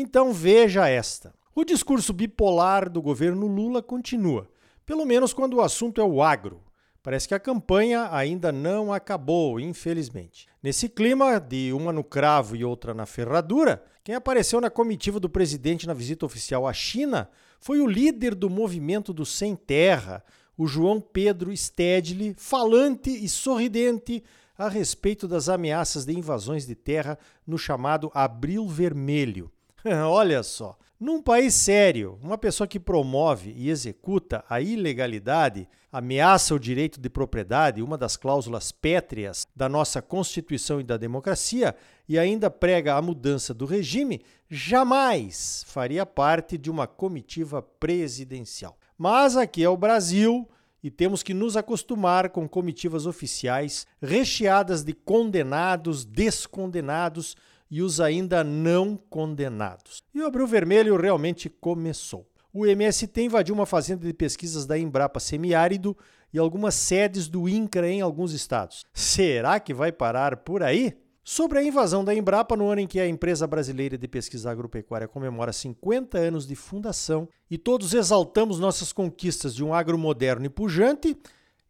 Então veja esta. O discurso bipolar do governo Lula continua, pelo menos quando o assunto é o agro. Parece que a campanha ainda não acabou, infelizmente. Nesse clima de uma no cravo e outra na ferradura, quem apareceu na comitiva do presidente na visita oficial à China foi o líder do movimento do Sem Terra, o João Pedro Stedley, falante e sorridente a respeito das ameaças de invasões de terra no chamado Abril Vermelho. Olha só, num país sério, uma pessoa que promove e executa a ilegalidade, ameaça o direito de propriedade, uma das cláusulas pétreas da nossa Constituição e da democracia, e ainda prega a mudança do regime, jamais faria parte de uma comitiva presidencial. Mas aqui é o Brasil e temos que nos acostumar com comitivas oficiais recheadas de condenados, descondenados e os ainda não condenados. E o Abril Vermelho realmente começou. O MST invadiu uma fazenda de pesquisas da Embrapa Semiárido e algumas sedes do INCRA em alguns estados. Será que vai parar por aí? Sobre a invasão da Embrapa no ano em que a empresa brasileira de pesquisa agropecuária comemora 50 anos de fundação e todos exaltamos nossas conquistas de um agro moderno e pujante,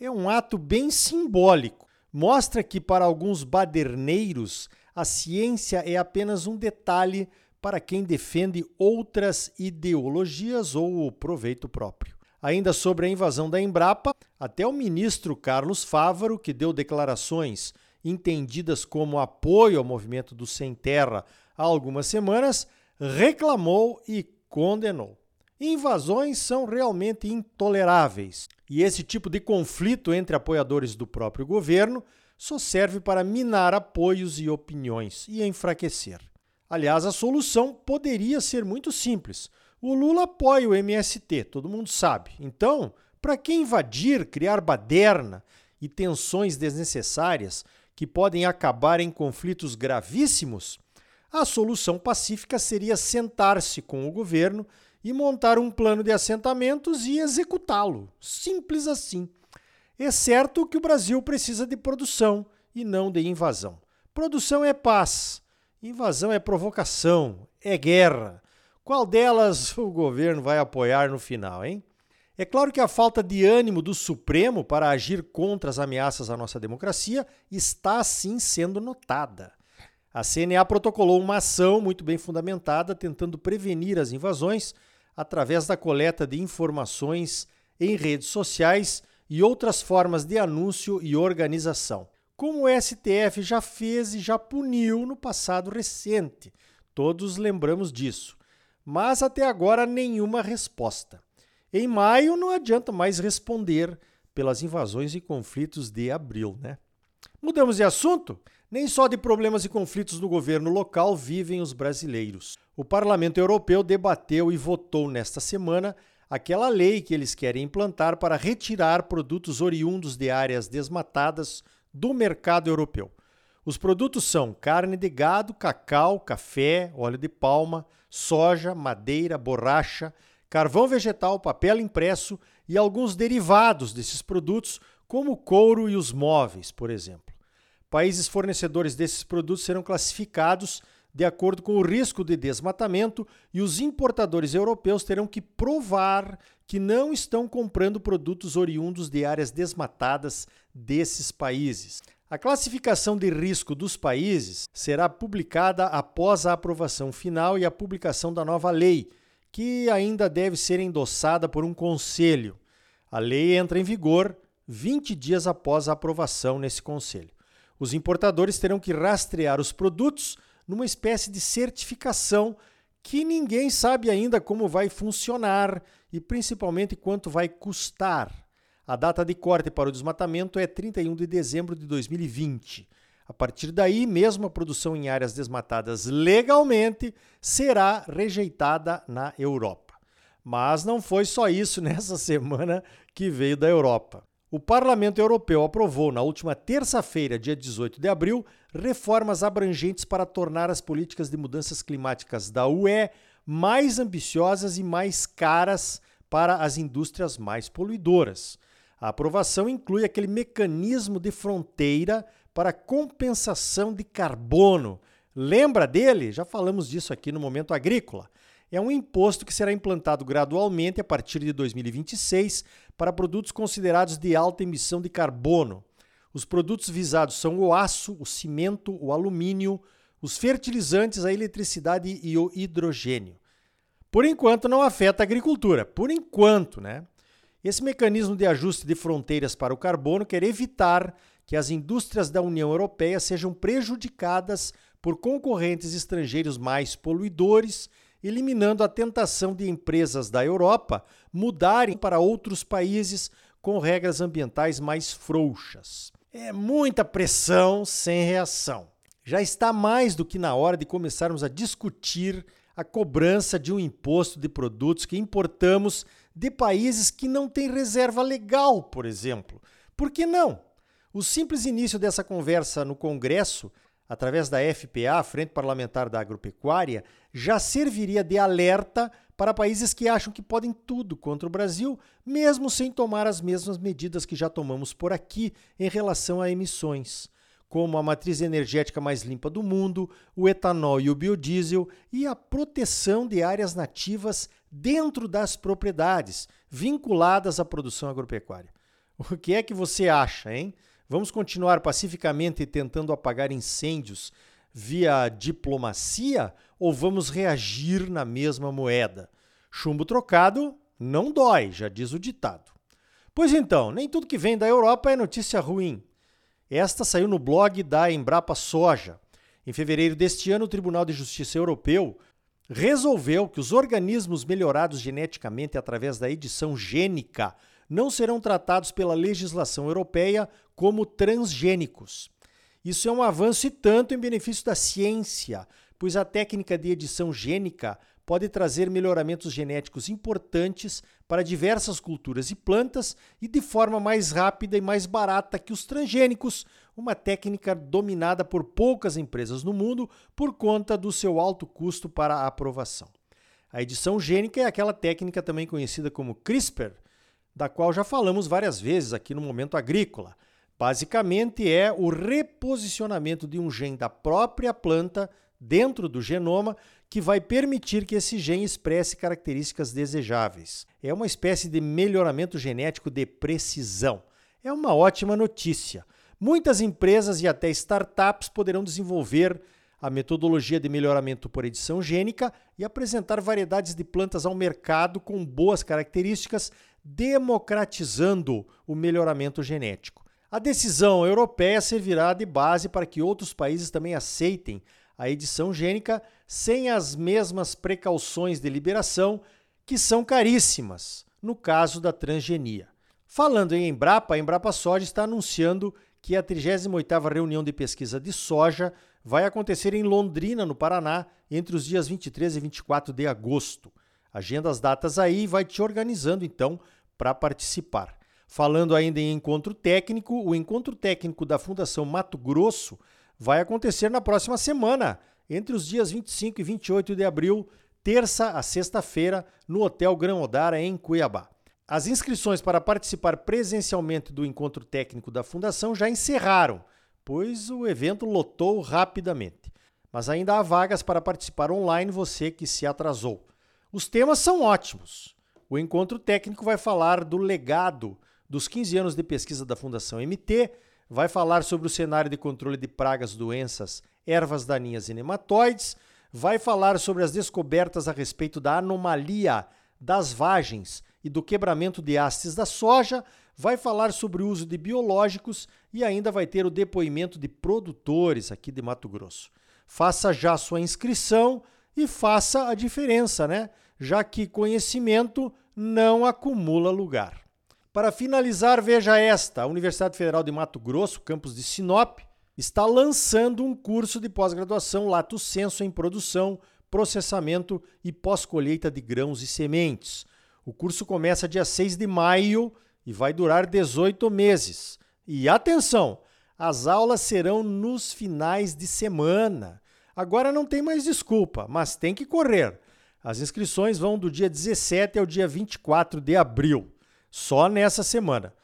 é um ato bem simbólico. Mostra que para alguns baderneiros a ciência é apenas um detalhe para quem defende outras ideologias ou o proveito próprio. Ainda sobre a invasão da Embrapa, até o ministro Carlos Fávaro, que deu declarações entendidas como apoio ao movimento do Sem Terra há algumas semanas, reclamou e condenou. Invasões são realmente intoleráveis e esse tipo de conflito entre apoiadores do próprio governo só serve para minar apoios e opiniões e enfraquecer. Aliás, a solução poderia ser muito simples. O Lula apoia o MST, todo mundo sabe. Então, para que invadir, criar baderna e tensões desnecessárias que podem acabar em conflitos gravíssimos? A solução pacífica seria sentar-se com o governo e montar um plano de assentamentos e executá-lo. Simples assim. É certo que o Brasil precisa de produção e não de invasão. Produção é paz, invasão é provocação, é guerra. Qual delas o governo vai apoiar no final, hein? É claro que a falta de ânimo do Supremo para agir contra as ameaças à nossa democracia está sim sendo notada. A CNA protocolou uma ação muito bem fundamentada tentando prevenir as invasões através da coleta de informações em redes sociais e outras formas de anúncio e organização, como o STF já fez e já puniu no passado recente. Todos lembramos disso. Mas até agora nenhuma resposta. Em maio não adianta mais responder pelas invasões e conflitos de abril, né? Mudamos de assunto? Nem só de problemas e conflitos no governo local vivem os brasileiros. O Parlamento Europeu debateu e votou nesta semana aquela lei que eles querem implantar para retirar produtos oriundos de áreas desmatadas do mercado europeu. Os produtos são carne de gado, cacau, café, óleo de palma, soja, madeira, borracha, carvão vegetal, papel impresso e alguns derivados desses produtos, como couro e os móveis, por exemplo. Países fornecedores desses produtos serão classificados de acordo com o risco de desmatamento, e os importadores europeus terão que provar que não estão comprando produtos oriundos de áreas desmatadas desses países. A classificação de risco dos países será publicada após a aprovação final e a publicação da nova lei, que ainda deve ser endossada por um conselho. A lei entra em vigor 20 dias após a aprovação nesse conselho. Os importadores terão que rastrear os produtos numa espécie de certificação que ninguém sabe ainda como vai funcionar e principalmente quanto vai custar. A data de corte para o desmatamento é 31 de dezembro de 2020. A partir daí, mesmo a produção em áreas desmatadas legalmente será rejeitada na Europa. Mas não foi só isso nessa semana que veio da Europa. O Parlamento Europeu aprovou na última terça-feira, dia 18 de abril, reformas abrangentes para tornar as políticas de mudanças climáticas da UE mais ambiciosas e mais caras para as indústrias mais poluidoras. A aprovação inclui aquele mecanismo de fronteira para compensação de carbono. Lembra dele? Já falamos disso aqui no Momento Agrícola. É um imposto que será implantado gradualmente a partir de 2026 para produtos considerados de alta emissão de carbono. Os produtos visados são o aço, o cimento, o alumínio, os fertilizantes, a eletricidade e o hidrogênio. Por enquanto não afeta a agricultura, por enquanto, né? Esse mecanismo de ajuste de fronteiras para o carbono quer evitar que as indústrias da União Europeia sejam prejudicadas por concorrentes estrangeiros mais poluidores, eliminando a tentação de empresas da Europa mudarem para outros países com regras ambientais mais frouxas. É muita pressão sem reação. Já está mais do que na hora de começarmos a discutir a cobrança de um imposto de produtos que importamos de países que não têm reserva legal, por exemplo. Por que não? O simples início dessa conversa no Congresso, através da FPA, Frente Parlamentar da Agropecuária, já serviria de alerta para países que acham que podem tudo contra o Brasil, mesmo sem tomar as mesmas medidas que já tomamos por aqui em relação a emissões, como a matriz energética mais limpa do mundo, o etanol e o biodiesel e a proteção de áreas nativas dentro das propriedades vinculadas à produção agropecuária. O que é que você acha, hein? Vamos continuar pacificamente tentando apagar incêndios via diplomacia ou vamos reagir na mesma moeda? Chumbo trocado não dói, já diz o ditado. Pois então, nem tudo que vem da Europa é notícia ruim. Esta saiu no blog da Embrapa Soja. Em fevereiro deste ano, o Tribunal de Justiça Europeu resolveu que os organismos melhorados geneticamente através da edição gênica não serão tratados pela legislação europeia como transgênicos. Isso é um avanço e tanto em benefício da ciência, pois a técnica de edição gênica pode trazer melhoramentos genéticos importantes para diversas culturas e plantas e de forma mais rápida e mais barata que os transgênicos, uma técnica dominada por poucas empresas no mundo por conta do seu alto custo para a aprovação. A edição gênica é aquela técnica também conhecida como CRISPR, da qual já falamos várias vezes aqui no Momento Agrícola. Basicamente é o reposicionamento de um gene da própria planta dentro do genoma que vai permitir que esse gene expresse características desejáveis. É uma espécie de melhoramento genético de precisão. É uma ótima notícia. Muitas empresas e até startups poderão desenvolver a metodologia de melhoramento por edição gênica e apresentar variedades de plantas ao mercado com boas características, democratizando o melhoramento genético. A decisão europeia servirá de base para que outros países também aceitem a edição gênica sem as mesmas precauções de liberação, que são caríssimas, no caso da transgenia. Falando em Embrapa, a Embrapa Soja está anunciando que a 38ª reunião de pesquisa de soja vai acontecer em Londrina, no Paraná, entre os dias 23 e 24 de agosto. Agenda as datas aí e vai te organizando então para participar. Falando ainda em encontro técnico, o encontro técnico da Fundação Mato Grosso vai acontecer na próxima semana, entre os dias 25 e 28 de abril, terça a sexta-feira, no Hotel Gran Odara, em Cuiabá. As inscrições para participar presencialmente do encontro técnico da Fundação já encerraram pois o evento lotou rapidamente. Mas ainda há vagas para participar online, você que se atrasou. Os temas são ótimos. O encontro técnico vai falar do legado dos 15 anos de pesquisa da Fundação MT, vai falar sobre o cenário de controle de pragas, doenças, ervas daninhas e nematóides, vai falar sobre as descobertas a respeito da anomalia das vagens e do quebramento de hastes da soja, vai falar sobre o uso de biológicos e ainda vai ter o depoimento de produtores aqui de Mato Grosso. Faça já sua inscrição e faça a diferença, né? Já que conhecimento não acumula lugar. Para finalizar, veja esta: a Universidade Federal de Mato Grosso, campus de Sinop, está lançando um curso de pós-graduação Lato Senso em produção, processamento e pós-colheita de grãos e sementes. O curso começa dia 6 de maio e vai durar 18 meses. E atenção, as aulas serão nos finais de semana. Agora não tem mais desculpa, mas tem que correr. As inscrições vão do dia 17 ao dia 24 de abril, só nessa semana.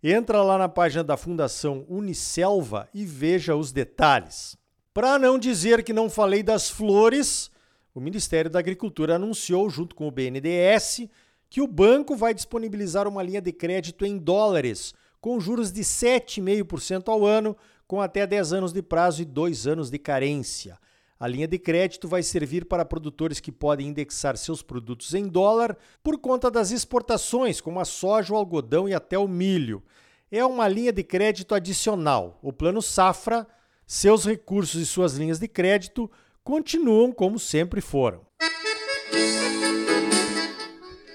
Entra lá na página da Fundação Unicelva e veja os detalhes. Para não dizer que não falei das flores, o Ministério da Agricultura anunciou, junto com o BNDES, que o banco vai disponibilizar uma linha de crédito em dólares, com juros de 7,5% ao ano, com até 10 anos de prazo e 2 anos de carência. A linha de crédito vai servir para produtores que podem indexar seus produtos em dólar por conta das exportações, como a soja, o algodão e até o milho. É uma linha de crédito adicional. O Plano Safra, seus recursos e suas linhas de crédito continuam como sempre foram.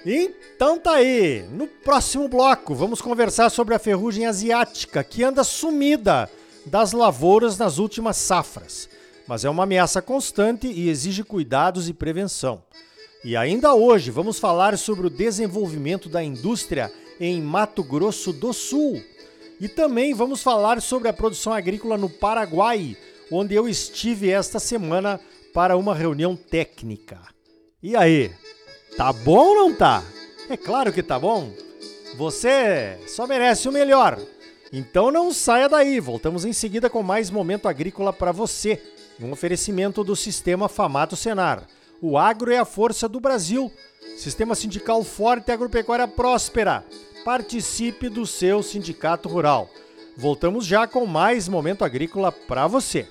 Então tá aí. No próximo bloco vamos conversar sobre a ferrugem asiática que anda sumida das lavouras nas últimas safras mas é uma ameaça constante e exige cuidados e prevenção. E ainda hoje vamos falar sobre o desenvolvimento da indústria em Mato Grosso do Sul. E também vamos falar sobre a produção agrícola no Paraguai, onde eu estive esta semana para uma reunião técnica. E aí, tá bom ou não tá? É claro que tá bom. Você só merece o melhor. Então não saia daí, voltamos em seguida com mais momento agrícola para você. Um oferecimento do Sistema Famato Senar. O agro é a força do Brasil. Sistema sindical forte e agropecuária próspera. Participe do seu sindicato rural. Voltamos já com mais momento agrícola para você.